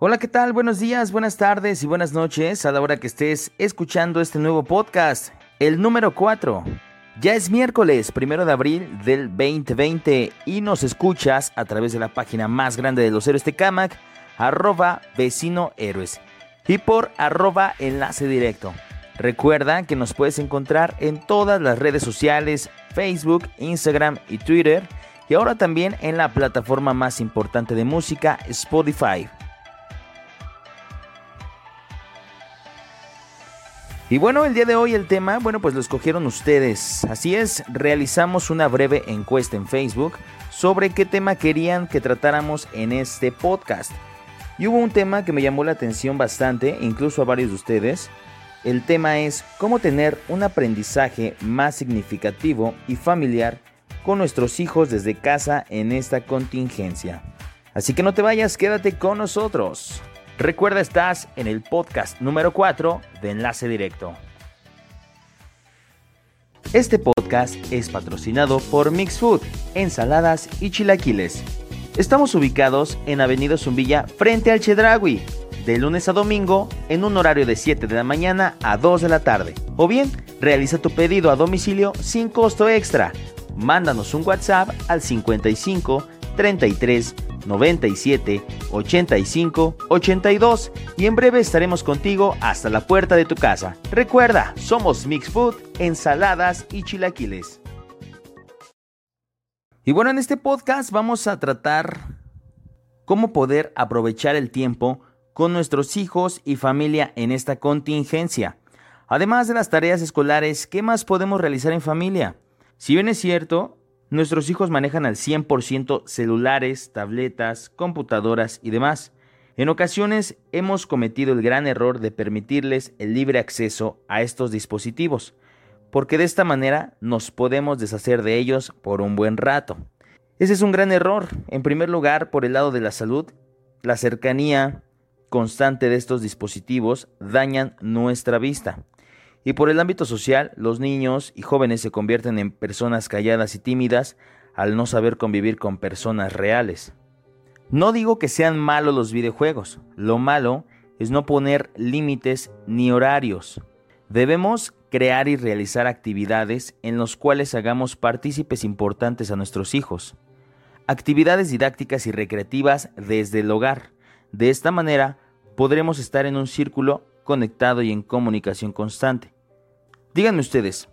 Hola, ¿qué tal? Buenos días, buenas tardes y buenas noches a la hora que estés escuchando este nuevo podcast, el número 4. Ya es miércoles, primero de abril del 2020 y nos escuchas a través de la página más grande de los héroes de Camac, arroba vecino y por arroba enlace directo. Recuerda que nos puedes encontrar en todas las redes sociales, Facebook, Instagram y Twitter, y ahora también en la plataforma más importante de música, Spotify. Y bueno, el día de hoy el tema, bueno, pues lo escogieron ustedes. Así es, realizamos una breve encuesta en Facebook sobre qué tema querían que tratáramos en este podcast. Y hubo un tema que me llamó la atención bastante, incluso a varios de ustedes. El tema es cómo tener un aprendizaje más significativo y familiar con nuestros hijos desde casa en esta contingencia. Así que no te vayas, quédate con nosotros. Recuerda, estás en el podcast número 4 de Enlace Directo. Este podcast es patrocinado por Mix Food, ensaladas y chilaquiles. Estamos ubicados en Avenida Zumbilla frente al Chedragui, de lunes a domingo en un horario de 7 de la mañana a 2 de la tarde. O bien, realiza tu pedido a domicilio sin costo extra. Mándanos un WhatsApp al 55 33 97 85 82 y en breve estaremos contigo hasta la puerta de tu casa. Recuerda, somos Mix Food, ensaladas y chilaquiles. Y bueno, en este podcast vamos a tratar cómo poder aprovechar el tiempo con nuestros hijos y familia en esta contingencia. Además de las tareas escolares, ¿qué más podemos realizar en familia? Si bien es cierto, Nuestros hijos manejan al 100% celulares, tabletas, computadoras y demás. En ocasiones hemos cometido el gran error de permitirles el libre acceso a estos dispositivos, porque de esta manera nos podemos deshacer de ellos por un buen rato. Ese es un gran error, en primer lugar por el lado de la salud, la cercanía constante de estos dispositivos dañan nuestra vista. Y por el ámbito social, los niños y jóvenes se convierten en personas calladas y tímidas al no saber convivir con personas reales. No digo que sean malos los videojuegos, lo malo es no poner límites ni horarios. Debemos crear y realizar actividades en las cuales hagamos partícipes importantes a nuestros hijos. Actividades didácticas y recreativas desde el hogar. De esta manera podremos estar en un círculo conectado y en comunicación constante. Díganme ustedes,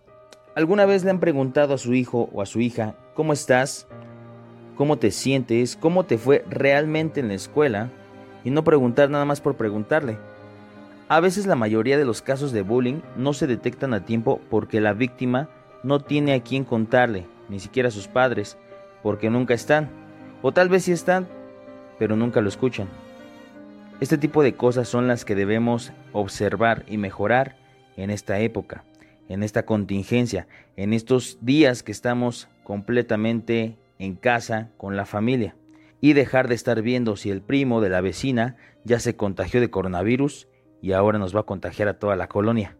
¿alguna vez le han preguntado a su hijo o a su hija, ¿cómo estás? ¿Cómo te sientes? ¿Cómo te fue realmente en la escuela? Y no preguntar nada más por preguntarle. A veces la mayoría de los casos de bullying no se detectan a tiempo porque la víctima no tiene a quién contarle, ni siquiera a sus padres, porque nunca están. O tal vez sí están, pero nunca lo escuchan. Este tipo de cosas son las que debemos observar y mejorar en esta época en esta contingencia, en estos días que estamos completamente en casa con la familia y dejar de estar viendo si el primo de la vecina ya se contagió de coronavirus y ahora nos va a contagiar a toda la colonia.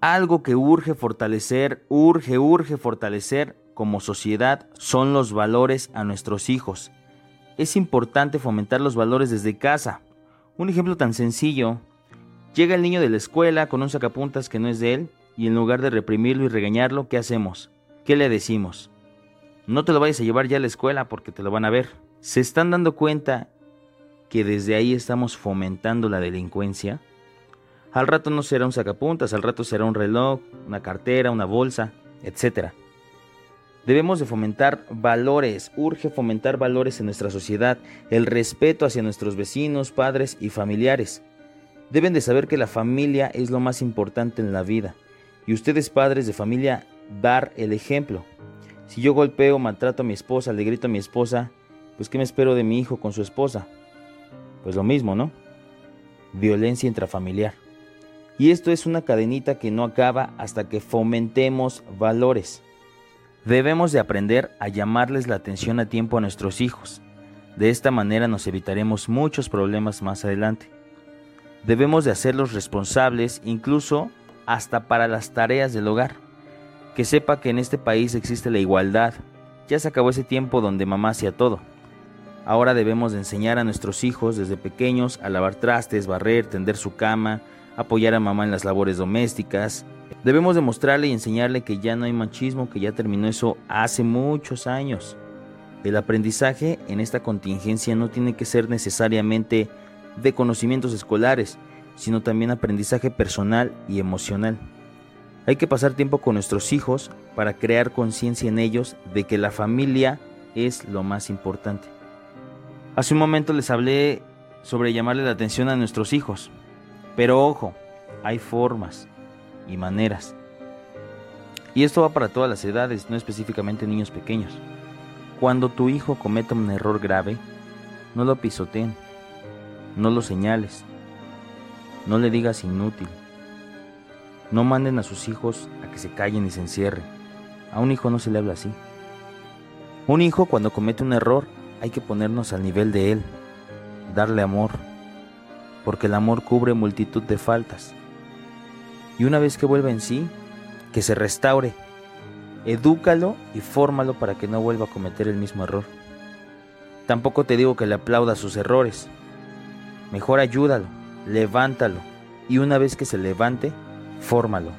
Algo que urge fortalecer, urge, urge fortalecer como sociedad son los valores a nuestros hijos. Es importante fomentar los valores desde casa. Un ejemplo tan sencillo. Llega el niño de la escuela con un sacapuntas que no es de él y en lugar de reprimirlo y regañarlo, ¿qué hacemos? ¿Qué le decimos? No te lo vayas a llevar ya a la escuela porque te lo van a ver. ¿Se están dando cuenta que desde ahí estamos fomentando la delincuencia? Al rato no será un sacapuntas, al rato será un reloj, una cartera, una bolsa, etc. Debemos de fomentar valores, urge fomentar valores en nuestra sociedad, el respeto hacia nuestros vecinos, padres y familiares. Deben de saber que la familia es lo más importante en la vida y ustedes padres de familia dar el ejemplo. Si yo golpeo, maltrato a mi esposa, le grito a mi esposa, pues ¿qué me espero de mi hijo con su esposa? Pues lo mismo, ¿no? Violencia intrafamiliar. Y esto es una cadenita que no acaba hasta que fomentemos valores. Debemos de aprender a llamarles la atención a tiempo a nuestros hijos. De esta manera nos evitaremos muchos problemas más adelante. Debemos de hacerlos responsables incluso hasta para las tareas del hogar. Que sepa que en este país existe la igualdad. Ya se acabó ese tiempo donde mamá hacía todo. Ahora debemos de enseñar a nuestros hijos desde pequeños a lavar trastes, barrer, tender su cama, apoyar a mamá en las labores domésticas. Debemos demostrarle y enseñarle que ya no hay machismo, que ya terminó eso hace muchos años. El aprendizaje en esta contingencia no tiene que ser necesariamente de conocimientos escolares, sino también aprendizaje personal y emocional. Hay que pasar tiempo con nuestros hijos para crear conciencia en ellos de que la familia es lo más importante. Hace un momento les hablé sobre llamarle la atención a nuestros hijos, pero ojo, hay formas y maneras. Y esto va para todas las edades, no específicamente niños pequeños. Cuando tu hijo cometa un error grave, no lo pisoteen, no lo señales, no le digas inútil, no manden a sus hijos a que se callen y se encierren. A un hijo no se le habla así. Un hijo cuando comete un error hay que ponernos al nivel de él, darle amor, porque el amor cubre multitud de faltas. Y una vez que vuelva en sí, que se restaure Edúcalo y fórmalo para que no vuelva a cometer el mismo error. Tampoco te digo que le aplaudas sus errores. Mejor ayúdalo, levántalo y una vez que se levante, fórmalo.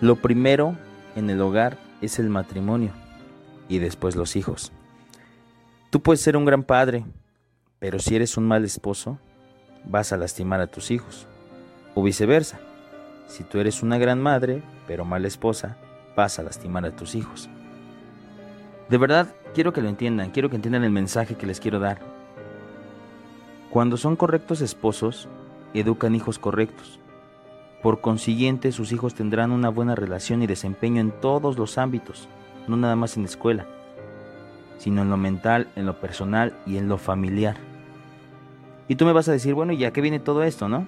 Lo primero en el hogar es el matrimonio y después los hijos. Tú puedes ser un gran padre, pero si eres un mal esposo, vas a lastimar a tus hijos. O viceversa. Si tú eres una gran madre, pero mala esposa, vas a lastimar a tus hijos. De verdad, quiero que lo entiendan, quiero que entiendan el mensaje que les quiero dar. Cuando son correctos esposos, educan hijos correctos. Por consiguiente, sus hijos tendrán una buena relación y desempeño en todos los ámbitos, no nada más en la escuela, sino en lo mental, en lo personal y en lo familiar. Y tú me vas a decir, bueno, ¿y a qué viene todo esto, no?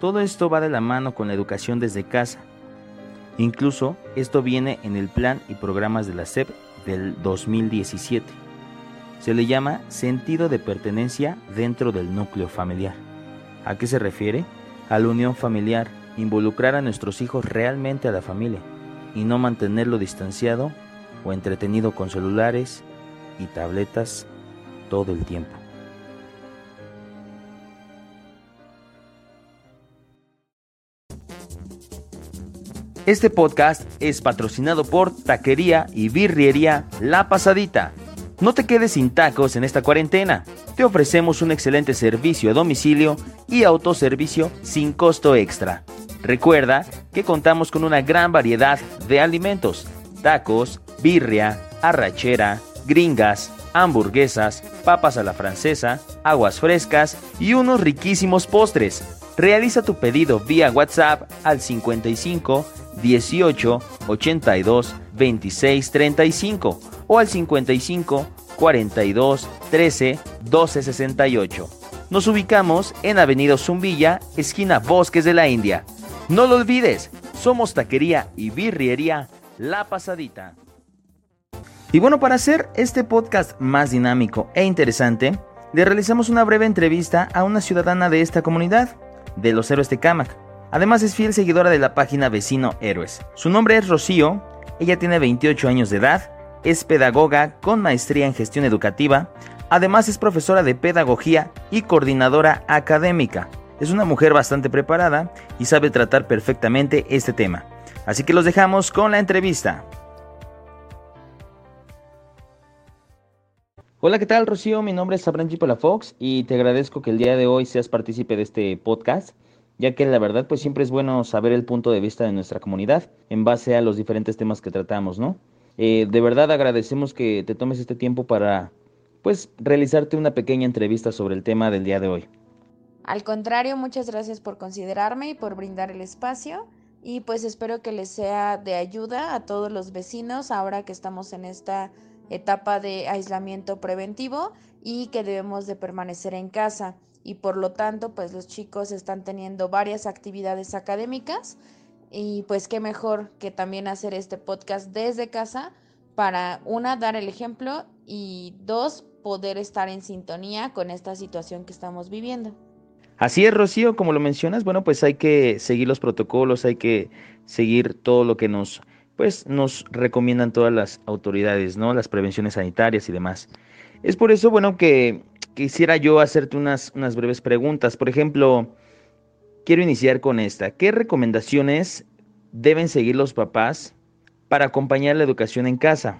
Todo esto va de la mano con la educación desde casa, Incluso esto viene en el plan y programas de la SEP del 2017. Se le llama sentido de pertenencia dentro del núcleo familiar. ¿A qué se refiere? A la unión familiar, involucrar a nuestros hijos realmente a la familia y no mantenerlo distanciado o entretenido con celulares y tabletas todo el tiempo. Este podcast es patrocinado por Taquería y Birriería La Pasadita. No te quedes sin tacos en esta cuarentena. Te ofrecemos un excelente servicio a domicilio y autoservicio sin costo extra. Recuerda que contamos con una gran variedad de alimentos: tacos, birria, arrachera, gringas, hamburguesas, papas a la francesa, aguas frescas y unos riquísimos postres. Realiza tu pedido vía WhatsApp al 55 18 82 26 35 o al 55 42 13 12 68. Nos ubicamos en Avenida Zumbilla, esquina Bosques de la India. No lo olvides, somos taquería y birriería La Pasadita. Y bueno, para hacer este podcast más dinámico e interesante, le realizamos una breve entrevista a una ciudadana de esta comunidad, de los héroes de Camac Además es fiel seguidora de la página Vecino Héroes. Su nombre es Rocío, ella tiene 28 años de edad, es pedagoga con maestría en gestión educativa, además es profesora de pedagogía y coordinadora académica. Es una mujer bastante preparada y sabe tratar perfectamente este tema. Así que los dejamos con la entrevista. Hola, ¿qué tal Rocío? Mi nombre es Sabranchi Fox y te agradezco que el día de hoy seas partícipe de este podcast ya que la verdad pues siempre es bueno saber el punto de vista de nuestra comunidad en base a los diferentes temas que tratamos, ¿no? Eh, de verdad agradecemos que te tomes este tiempo para pues realizarte una pequeña entrevista sobre el tema del día de hoy. Al contrario, muchas gracias por considerarme y por brindar el espacio y pues espero que les sea de ayuda a todos los vecinos ahora que estamos en esta etapa de aislamiento preventivo y que debemos de permanecer en casa y por lo tanto pues los chicos están teniendo varias actividades académicas y pues qué mejor que también hacer este podcast desde casa para una dar el ejemplo y dos poder estar en sintonía con esta situación que estamos viviendo. Así es, Rocío, como lo mencionas, bueno, pues hay que seguir los protocolos, hay que seguir todo lo que nos pues nos recomiendan todas las autoridades, ¿no? Las prevenciones sanitarias y demás. Es por eso, bueno, que quisiera yo hacerte unas, unas breves preguntas. Por ejemplo, quiero iniciar con esta. ¿Qué recomendaciones deben seguir los papás para acompañar la educación en casa?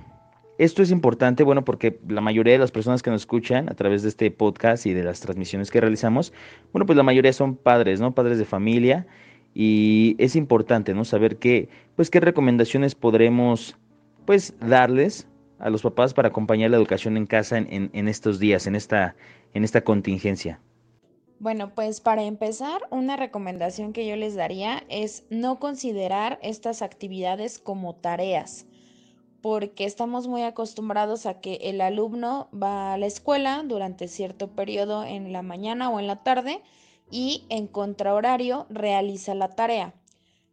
Esto es importante, bueno, porque la mayoría de las personas que nos escuchan a través de este podcast y de las transmisiones que realizamos, bueno, pues la mayoría son padres, ¿no? Padres de familia y es importante, ¿no? Saber qué, pues qué recomendaciones podremos, pues, darles a los papás para acompañar la educación en casa en, en estos días, en esta, en esta contingencia. Bueno, pues para empezar, una recomendación que yo les daría es no considerar estas actividades como tareas porque estamos muy acostumbrados a que el alumno va a la escuela durante cierto periodo en la mañana o en la tarde y en contrahorario realiza la tarea.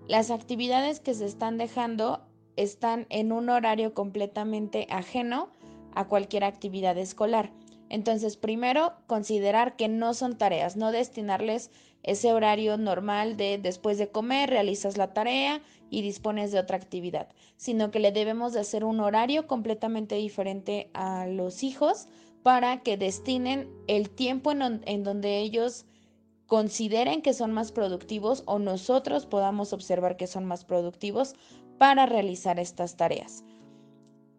Las actividades que se están dejando están en un horario completamente ajeno a cualquier actividad escolar. Entonces, primero, considerar que no son tareas, no destinarles ese horario normal de después de comer, realizas la tarea y dispones de otra actividad, sino que le debemos de hacer un horario completamente diferente a los hijos para que destinen el tiempo en, en donde ellos consideren que son más productivos o nosotros podamos observar que son más productivos para realizar estas tareas.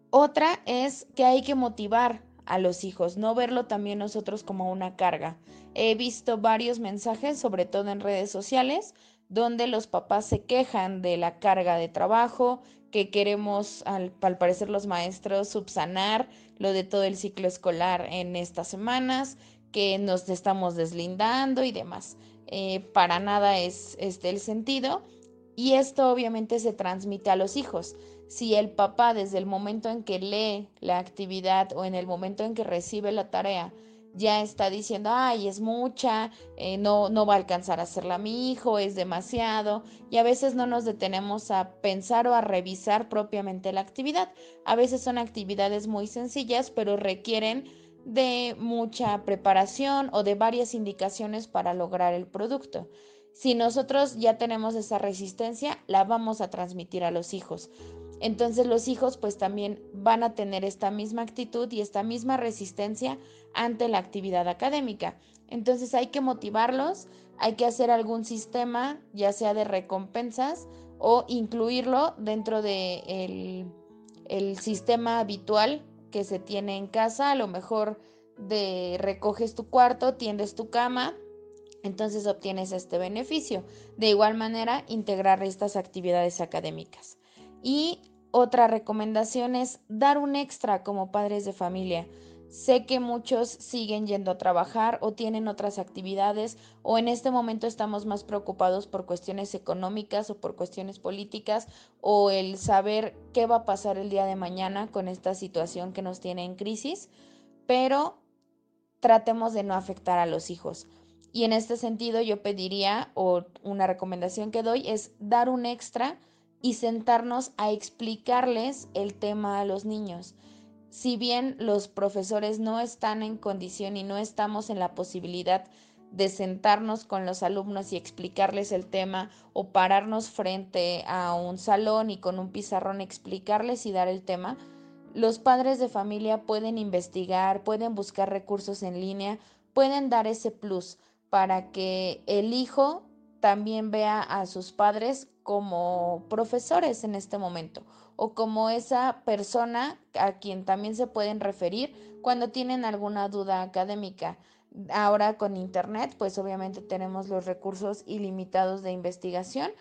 Otra es que hay que motivar a los hijos, no verlo también nosotros como una carga. He visto varios mensajes, sobre todo en redes sociales, donde los papás se quejan de la carga de trabajo, que queremos, al, parecer los maestros, subsanar lo de todo el ciclo escolar en estas semanas, que nos estamos deslindando y demás. Eh, para nada es este el sentido. Y esto obviamente se transmite a los hijos si el papá desde el momento en que lee la actividad o en el momento en que recibe la tarea ya está diciendo, ay, es mucha, eh, no, no va a alcanzar a hacerla mi hijo, es demasiado, y a veces no nos detenemos a pensar o a revisar propiamente la actividad. A veces son actividades muy sencillas, pero requieren de mucha preparación o de varias indicaciones para lograr el producto. Si nosotros ya tenemos esa resistencia, la vamos a transmitir a los hijos. Entonces los hijos pues también van a tener esta misma actitud y esta misma resistencia ante la actividad académica. Entonces hay que motivarlos, hay que hacer algún sistema, ya sea de recompensas o incluirlo dentro del el sistema habitual que se tiene en casa, a lo mejor de recoges tu cuarto, tiendes tu cama, entonces obtienes este beneficio. De igual manera, integrar estas actividades académicas. Y otra recomendación es dar un extra como padres de familia. Sé que muchos siguen yendo a trabajar o tienen otras actividades o en este momento estamos más preocupados por cuestiones económicas o por cuestiones políticas o el saber qué va a pasar el día de mañana con esta situación que nos tiene en crisis, pero tratemos de no afectar a los hijos. Y en este sentido yo pediría o una recomendación que doy es dar un extra y sentarnos a explicarles el tema a los niños. Si bien los profesores no están en condición y no estamos en la posibilidad de sentarnos con los alumnos y explicarles el tema o pararnos frente a un salón y con un pizarrón explicarles y dar el tema, los padres de familia pueden investigar, pueden buscar recursos en línea, pueden dar ese plus para que el hijo también vea a sus padres como profesores en este momento o como esa persona a quien también se pueden referir cuando tienen alguna duda académica. Ahora con Internet, pues obviamente tenemos los recursos ilimitados de investigación.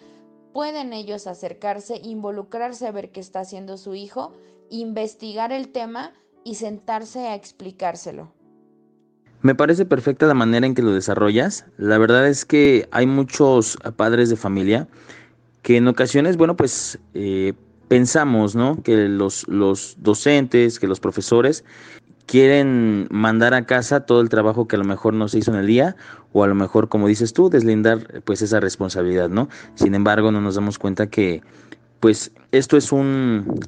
Pueden ellos acercarse, involucrarse a ver qué está haciendo su hijo, investigar el tema y sentarse a explicárselo. Me parece perfecta la manera en que lo desarrollas. La verdad es que hay muchos padres de familia que en ocasiones, bueno, pues eh, pensamos, ¿no? Que los, los docentes, que los profesores quieren mandar a casa todo el trabajo que a lo mejor no se hizo en el día o a lo mejor, como dices tú, deslindar pues esa responsabilidad, ¿no? Sin embargo, no nos damos cuenta que pues esto es un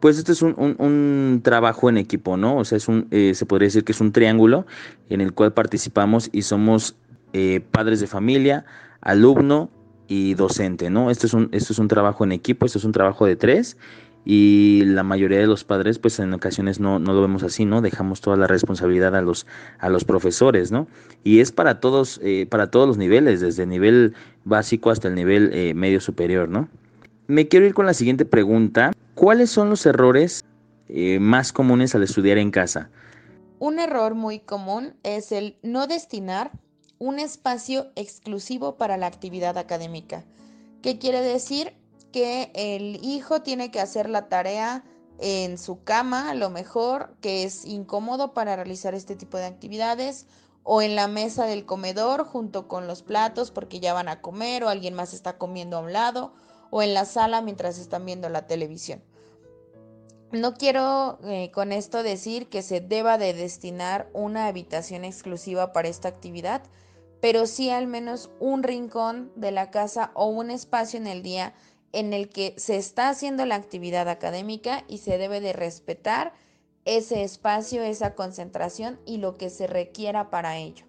pues esto es un, un, trabajo en equipo, ¿no? O sea, es un, eh, se podría decir que es un triángulo en el cual participamos y somos eh, padres de familia, alumno y docente, ¿no? Esto es, un, esto es un trabajo en equipo, esto es un trabajo de tres y la mayoría de los padres pues en ocasiones no, no, lo vemos así, ¿no? Dejamos toda la responsabilidad a los, a los profesores, ¿no? Y es para todos, eh, para todos los niveles, desde el nivel básico hasta el nivel eh, medio superior, ¿no? Me quiero ir con la siguiente pregunta. ¿Cuáles son los errores eh, más comunes al estudiar en casa? Un error muy común es el no destinar un espacio exclusivo para la actividad académica. ¿Qué quiere decir? que el hijo tiene que hacer la tarea en su cama, a lo mejor, que es incómodo para realizar este tipo de actividades, o en la mesa del comedor junto con los platos porque ya van a comer o alguien más está comiendo a un lado, o en la sala mientras están viendo la televisión. No quiero eh, con esto decir que se deba de destinar una habitación exclusiva para esta actividad, pero sí al menos un rincón de la casa o un espacio en el día en el que se está haciendo la actividad académica y se debe de respetar ese espacio, esa concentración y lo que se requiera para ello.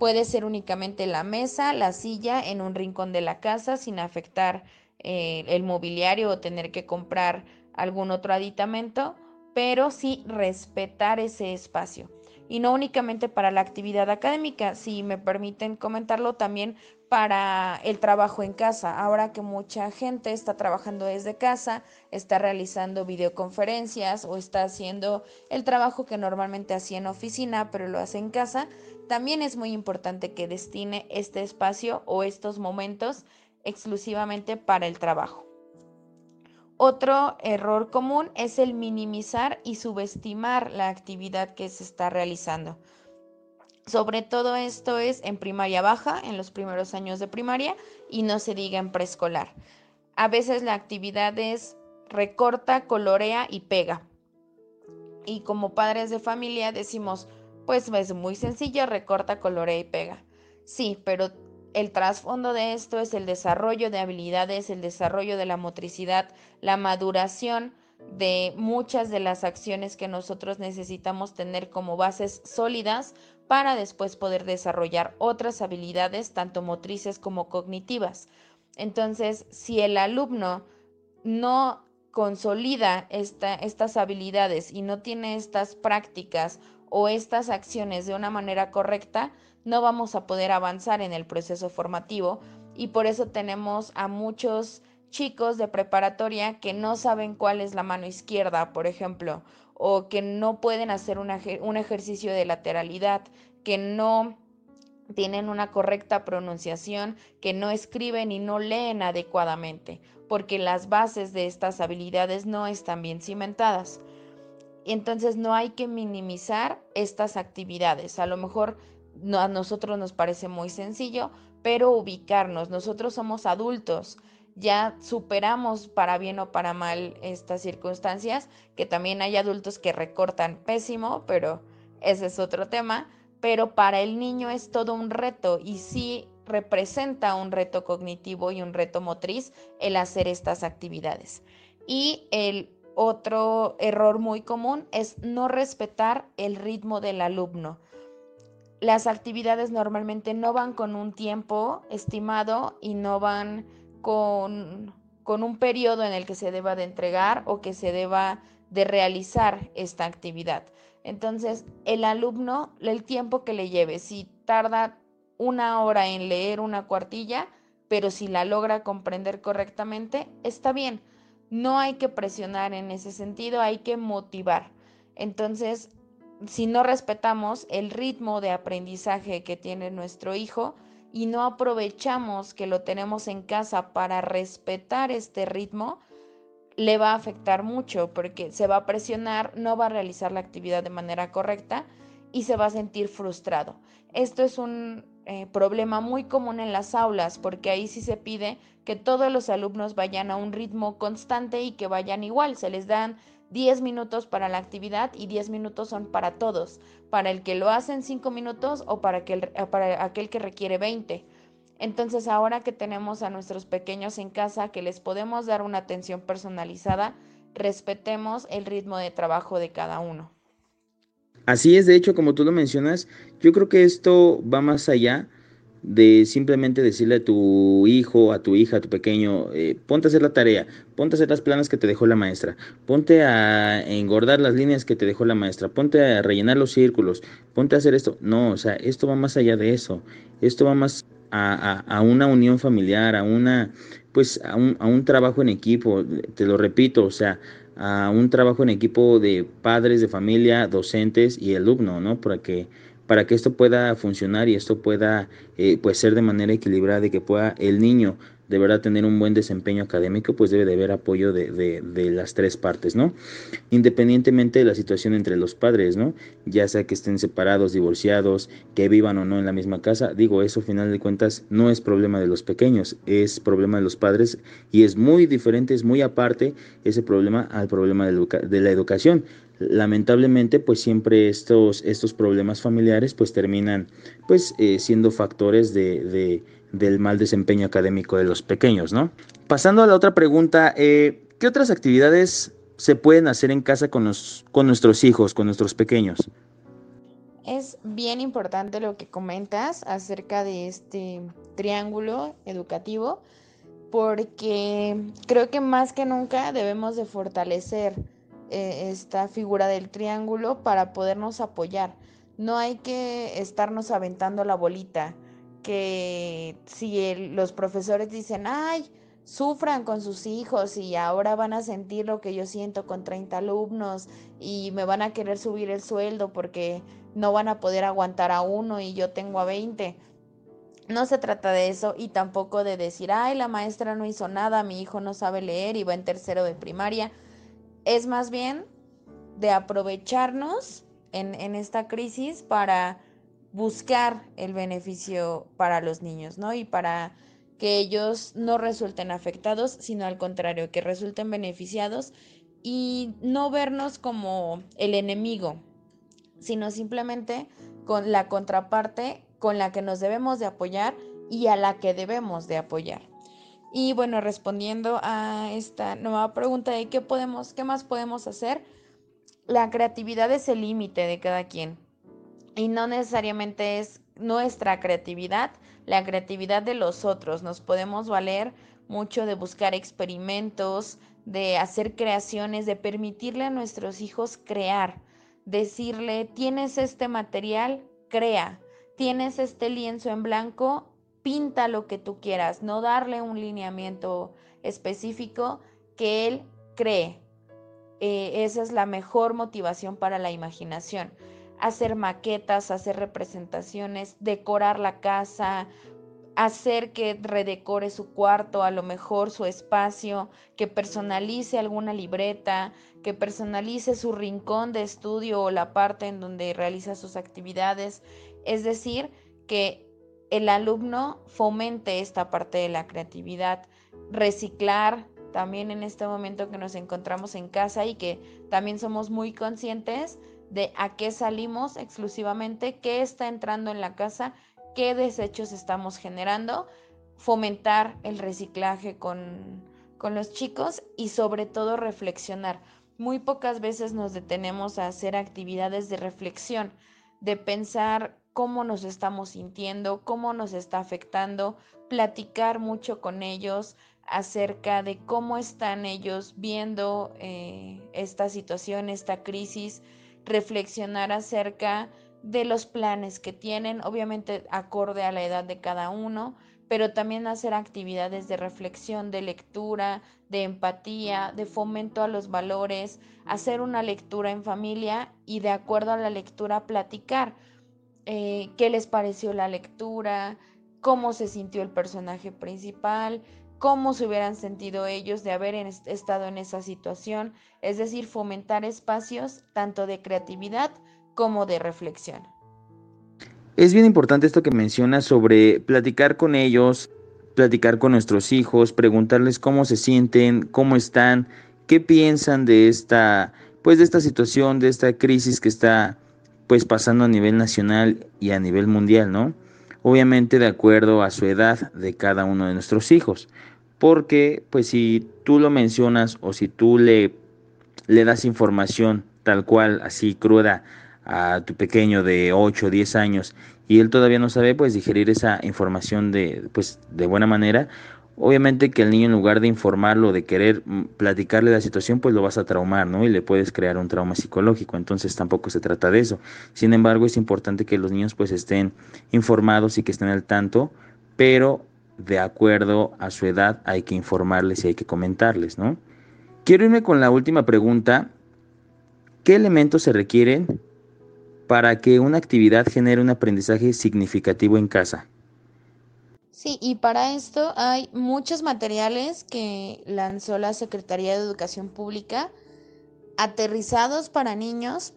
Puede ser únicamente la mesa, la silla en un rincón de la casa sin afectar eh, el mobiliario o tener que comprar algún otro aditamento, pero sí respetar ese espacio. Y no únicamente para la actividad académica, si me permiten comentarlo, también para el trabajo en casa. Ahora que mucha gente está trabajando desde casa, está realizando videoconferencias o está haciendo el trabajo que normalmente hacía en oficina, pero lo hace en casa, también es muy importante que destine este espacio o estos momentos exclusivamente para el trabajo. Otro error común es el minimizar y subestimar la actividad que se está realizando. Sobre todo esto es en primaria baja, en los primeros años de primaria, y no se diga en preescolar. A veces la actividad es recorta, colorea y pega. Y como padres de familia decimos, pues es muy sencillo, recorta, colorea y pega. Sí, pero el trasfondo de esto es el desarrollo de habilidades, el desarrollo de la motricidad, la maduración de muchas de las acciones que nosotros necesitamos tener como bases sólidas para después poder desarrollar otras habilidades, tanto motrices como cognitivas. Entonces, si el alumno no consolida estas habilidades y no tiene estas prácticas o estas acciones de una manera correcta, no vamos a poder avanzar en el proceso formativo y por eso tenemos a muchos chicos de preparatoria que no saben cuál es la mano izquierda, por ejemplo, o que no pueden hacer un ejercicio de lateralidad, que no tienen una correcta pronunciación, que no escriben y no leen adecuadamente, porque las bases de estas habilidades no están bien cimentadas. Entonces no hay que minimizar estas actividades. A lo mejor a nosotros nos parece muy sencillo, pero ubicarnos. Nosotros somos adultos, ya superamos para bien o para mal estas circunstancias, que también hay adultos que recortan pésimo, pero ese es otro tema, pero para el niño es todo un reto y sí representa un reto cognitivo y un reto motriz el hacer estas actividades. Y el otro error muy común es no respetar el ritmo del alumno. Las actividades normalmente no van con un tiempo estimado y no van con, un periodo en el que se deba de entregar o que se deba de realizar esta actividad. Entonces, el alumno, el tiempo que le lleve, si tarda una hora en leer una cuartilla, pero si la logra comprender correctamente, está bien. No hay que presionar en ese sentido, hay que motivar. Entonces, si no respetamos el ritmo de aprendizaje que tiene nuestro hijo y no aprovechamos que lo tenemos en casa para respetar este ritmo, le va a afectar mucho porque se va a presionar, no va a realizar la actividad de manera correcta y se va a sentir frustrado. Esto es un eh, problema muy común en las aulas porque ahí sí se pide que todos los alumnos vayan a un ritmo constante y que vayan igual. Se les dan 10 minutos para la actividad y 10 minutos son para todos, para el que lo hace en 5 minutos o para, para aquel que requiere 20. Entonces ahora que tenemos a nuestros pequeños en casa, que les podemos dar una atención personalizada, respetemos el ritmo de trabajo de cada uno. Así es, de hecho, como tú lo mencionas, yo creo que esto va más allá de simplemente decirle a tu hijo, a tu hija, a tu pequeño, eh, ponte a hacer la tarea, ponte a hacer las planas que te dejó la maestra, ponte a engordar las líneas que te dejó la maestra, ponte a rellenar los círculos, ponte a hacer esto. No, o sea, esto va más allá de eso, esto va más a, a, una unión familiar, a una, pues, a un, a un trabajo en equipo, te lo repito, o sea, a un trabajo en equipo de padres, de familia, docentes y alumno, ¿no? Para que para que esto pueda funcionar y esto pueda eh, pues ser de manera equilibrada y que pueda el niño de verdad tener un buen desempeño académico, pues debe de haber apoyo de, de, las tres partes, ¿no? Independientemente de la situación entre los padres, ¿no? Ya sea que estén separados, divorciados, que vivan o no en la misma casa, digo, eso al final de cuentas no es problema de los pequeños, es problema de los padres y es muy diferente, es muy aparte ese problema al problema de, de la educación lamentablemente pues siempre estos, estos problemas familiares pues terminan pues eh, siendo factores de, del mal desempeño académico de los pequeños, ¿no? Pasando a la otra pregunta, eh, ¿qué otras actividades se pueden hacer en casa con, los, con nuestros hijos, con nuestros pequeños? Es bien importante lo que comentas acerca de este triángulo educativo porque creo que más que nunca debemos de fortalecer eh, esta figura del triángulo para podernos apoyar. No hay que estarnos aventando la bolita, que si los profesores dicen, ay, sufran con sus hijos y ahora van a sentir lo que yo siento con 30 alumnos y me van a querer subir el sueldo porque no van a poder aguantar a uno y yo tengo a 20. No se trata de eso y tampoco de decir, ay, la maestra no hizo nada, mi hijo no sabe leer y va en tercero de primaria es más bien de aprovecharnos en, esta crisis para buscar el beneficio para los niños, ¿no? Y para que ellos no resulten afectados, sino al contrario, que resulten beneficiados y no vernos como el enemigo, sino simplemente con la contraparte con la que nos debemos de apoyar y a la que debemos de apoyar. Y bueno, respondiendo a esta nueva pregunta de qué podemos, qué más podemos hacer, la creatividad es el límite de cada quien. Y no necesariamente es nuestra creatividad, la creatividad de los otros. Nos podemos valer mucho de buscar experimentos, de hacer creaciones, de permitirle a nuestros hijos crear, decirle, tienes este material, crea, tienes este lienzo en blanco, pinta lo que tú quieras, no darle un lineamiento específico que él cree. Eh, esa es la mejor motivación para la imaginación. Hacer maquetas, hacer representaciones, decorar la casa, hacer que redecore su cuarto, a lo mejor su espacio, que personalice alguna libreta, que personalice su rincón de estudio o la parte en donde realiza sus actividades. Es decir, que el alumno fomente esta parte de la creatividad, reciclar también en este momento que nos encontramos en casa y que también somos muy conscientes de a qué salimos exclusivamente, qué está entrando en la casa, qué desechos estamos generando, fomentar el reciclaje con, con los chicos y sobre todo reflexionar. Muy pocas veces nos detenemos a hacer actividades de reflexión, de pensar cómo nos estamos sintiendo, cómo nos está afectando, platicar mucho con ellos acerca de cómo están ellos viendo eh, esta situación, esta crisis, reflexionar acerca de los planes que tienen, obviamente acorde a la edad de cada uno, pero también hacer actividades de reflexión, de lectura, de empatía, de fomento a los valores, hacer una lectura en familia y de acuerdo a la lectura platicar eh, qué les pareció la lectura, cómo se sintió el personaje principal, cómo se hubieran sentido ellos de haber estado en esa situación, es decir, fomentar espacios tanto de creatividad como de reflexión. Es bien importante esto que mencionas sobre platicar con ellos, platicar con nuestros hijos, preguntarles cómo se sienten, cómo están, qué piensan de esta, pues de esta situación, de esta crisis que está pues pasando a nivel nacional y a nivel mundial, ¿no? Obviamente de acuerdo a su edad de cada uno de nuestros hijos. Porque pues si tú lo mencionas o si tú le, le das información tal cual, así cruda, a tu pequeño de 8 o 10 años y él todavía no sabe pues digerir esa información de pues de buena manera, obviamente que el niño en lugar de informarlo, de querer mm, platicarle la situación, pues lo vas a traumar, ¿no? Y le puedes crear un trauma psicológico, entonces tampoco se trata de eso. Sin embargo, es importante que los niños pues estén informados y que estén al tanto, pero de acuerdo a su edad hay que informarles y hay que comentarles, ¿no? Quiero irme con la última pregunta. ¿Qué elementos se requieren para que una actividad genere un aprendizaje significativo en casa? Sí, y para esto hay muchos materiales que lanzó la Secretaría de Educación Pública aterrizados para niños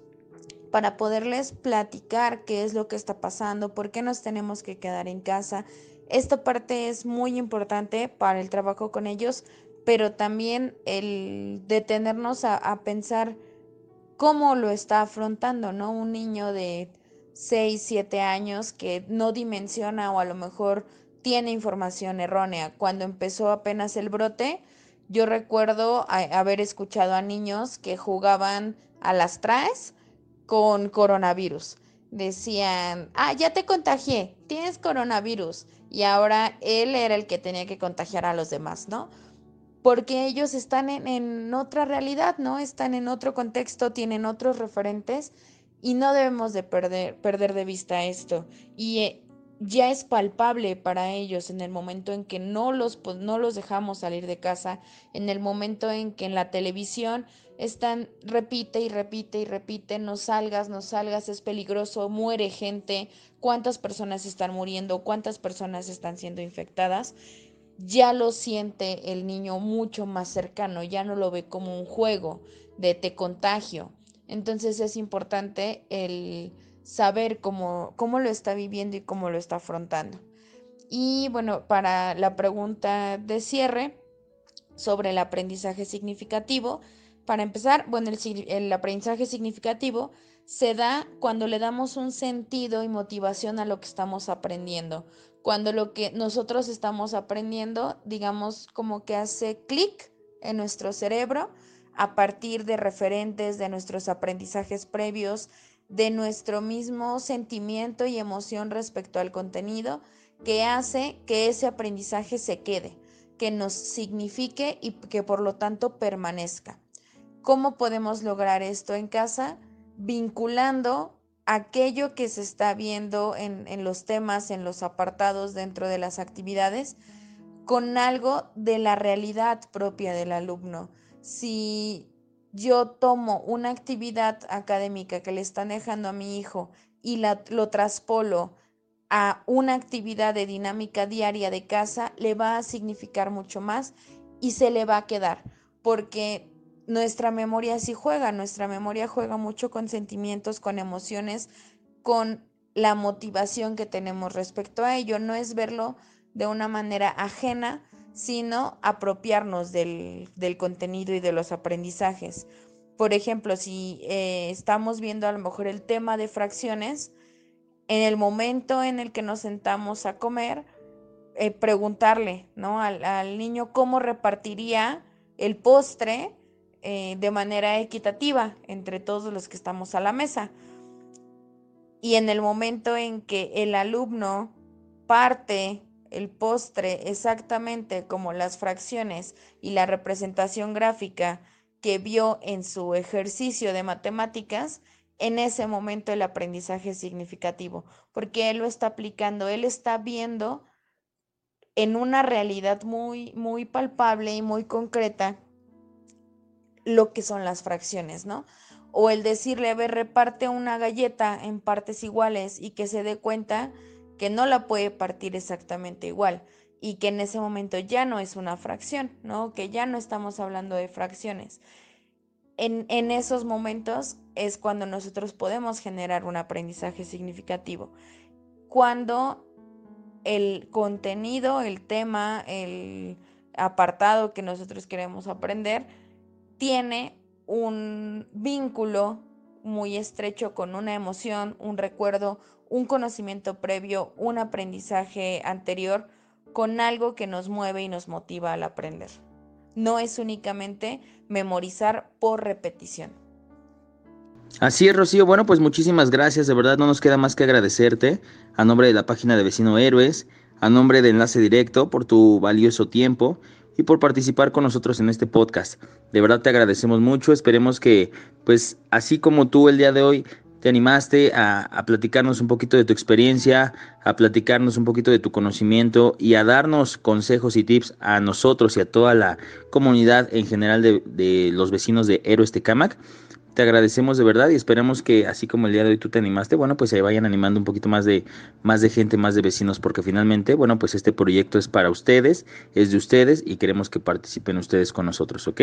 para poderles platicar qué es lo que está pasando, por qué nos tenemos que quedar en casa. Esta parte es muy importante para el trabajo con ellos, pero también el detenernos a, a pensar cómo lo está afrontando, ¿no? Un niño de 6, 7 años que no dimensiona o a lo mejor tiene información errónea. Cuando empezó apenas el brote, yo recuerdo haber escuchado a niños que jugaban a las traes con coronavirus. Decían, ah, ya te contagié, tienes coronavirus. Y ahora él era el que tenía que contagiar a los demás, ¿no? porque ellos están en, otra realidad, ¿no? Están en otro contexto, tienen otros referentes y no debemos de perder, perder de vista esto. Y eh, ya es palpable para ellos en el momento en que no los, pues, no los dejamos salir de casa, en el momento en que en la televisión están, repite y repite y repite, no salgas, no salgas, es peligroso, muere gente, cuántas personas están muriendo, cuántas personas están siendo infectadas ya lo siente el niño mucho más cercano, ya no lo ve como un juego de te contagio. Entonces es importante el saber cómo, cómo lo está viviendo y cómo lo está afrontando. Y bueno, para la pregunta de cierre sobre el aprendizaje significativo, para empezar, bueno, el, el aprendizaje significativo se da cuando le damos un sentido y motivación a lo que estamos aprendiendo cuando lo que nosotros estamos aprendiendo, digamos, como que hace clic en nuestro cerebro a partir de referentes de nuestros aprendizajes previos, de nuestro mismo sentimiento y emoción respecto al contenido, que hace que ese aprendizaje se quede, que nos signifique y que por lo tanto permanezca. ¿Cómo podemos lograr esto en casa? Vinculando aquello que se está viendo en, los temas, en los apartados dentro de las actividades, con algo de la realidad propia del alumno. Si yo tomo una actividad académica que le están dejando a mi hijo y la, lo traspolo a una actividad de dinámica diaria de casa, le va a significar mucho más y se le va a quedar, porque nuestra memoria sí juega, nuestra memoria juega mucho con sentimientos, con emociones, con la motivación que tenemos respecto a ello. No es verlo de una manera ajena, sino apropiarnos del, contenido y de los aprendizajes. Por ejemplo, si eh, estamos viendo a lo mejor el tema de fracciones, en el momento en el que nos sentamos a comer, eh, preguntarle ¿no? al, al niño cómo repartiría el postre eh, de manera equitativa entre todos los que estamos a la mesa. Y en el momento en que el alumno parte el postre exactamente como las fracciones y la representación gráfica que vio en su ejercicio de matemáticas, en ese momento el aprendizaje es significativo, porque él lo está aplicando, él está viendo en una realidad muy, muy palpable y muy concreta lo que son las fracciones, ¿no? O el decirle, a ver, reparte una galleta en partes iguales y que se dé cuenta que no la puede partir exactamente igual y que en ese momento ya no es una fracción, ¿no? Que ya no estamos hablando de fracciones. En, en esos momentos es cuando nosotros podemos generar un aprendizaje significativo. Cuando el contenido, el tema, el apartado que nosotros queremos aprender, tiene un vínculo muy estrecho con una emoción, un recuerdo, un conocimiento previo, un aprendizaje anterior, con algo que nos mueve y nos motiva al aprender. No es únicamente memorizar por repetición. Así es, Rocío. Bueno, pues muchísimas gracias. De verdad no nos queda más que agradecerte a nombre de la página de Vecino Héroes, a nombre de Enlace Directo por tu valioso tiempo y por participar con nosotros en este podcast. De verdad te agradecemos mucho. Esperemos que, pues, así como tú el día de hoy te animaste a, platicarnos un poquito de tu experiencia, a platicarnos un poquito de tu conocimiento y a darnos consejos y tips a nosotros y a toda la comunidad en general de, de los vecinos de Héroes Tecamac. Te agradecemos de verdad y esperamos que así como el día de hoy tú te animaste, bueno, pues se vayan animando un poquito más de más de gente, más de vecinos, porque finalmente, bueno, pues este proyecto es para ustedes, es de ustedes y queremos que participen ustedes con nosotros, ¿ok?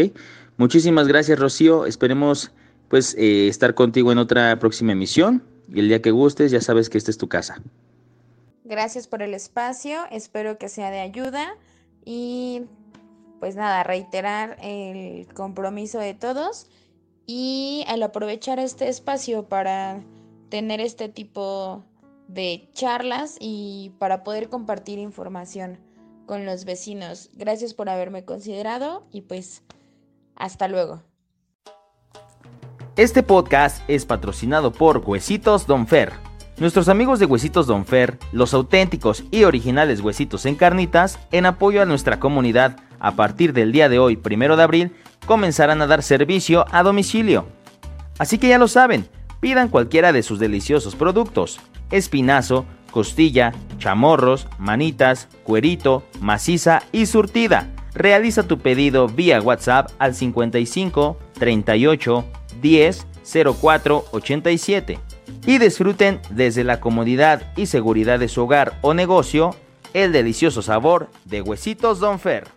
Muchísimas gracias, Rocío. Esperemos pues eh, estar contigo en otra próxima emisión y el día que gustes ya sabes que esta es tu casa. Gracias por el espacio, espero que sea de ayuda y pues nada, reiterar el compromiso de todos y al aprovechar este espacio para tener este tipo de charlas y para poder compartir información con los vecinos. Gracias por haberme considerado y pues hasta luego. Este podcast es patrocinado por Huesitos Don Fer. Nuestros amigos de Huesitos Don Fer, los auténticos y originales huesitos en carnitas, en apoyo a nuestra comunidad, a partir del día de hoy, primero de abril, comenzarán a dar servicio a domicilio. Así que ya lo saben, pidan cualquiera de sus deliciosos productos: espinazo, costilla, chamorros, manitas, cuerito, maciza y surtida. Realiza tu pedido vía WhatsApp al 55 38 10 04 87 y disfruten desde la comodidad y seguridad de su hogar o negocio el delicioso sabor de Huesitos Don Fer.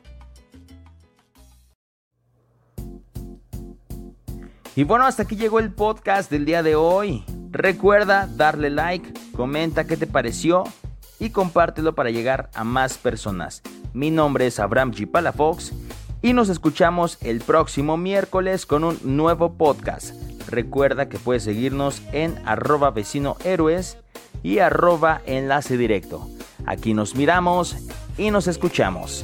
Y bueno, hasta aquí llegó el podcast del día de hoy. Recuerda darle like, comenta qué te pareció y compártelo para llegar a más personas. Mi nombre es Abraham G. Y nos escuchamos el próximo miércoles con un nuevo podcast. Recuerda que puedes seguirnos en arroba vecino héroes y arroba enlace directo. Aquí nos miramos y nos escuchamos.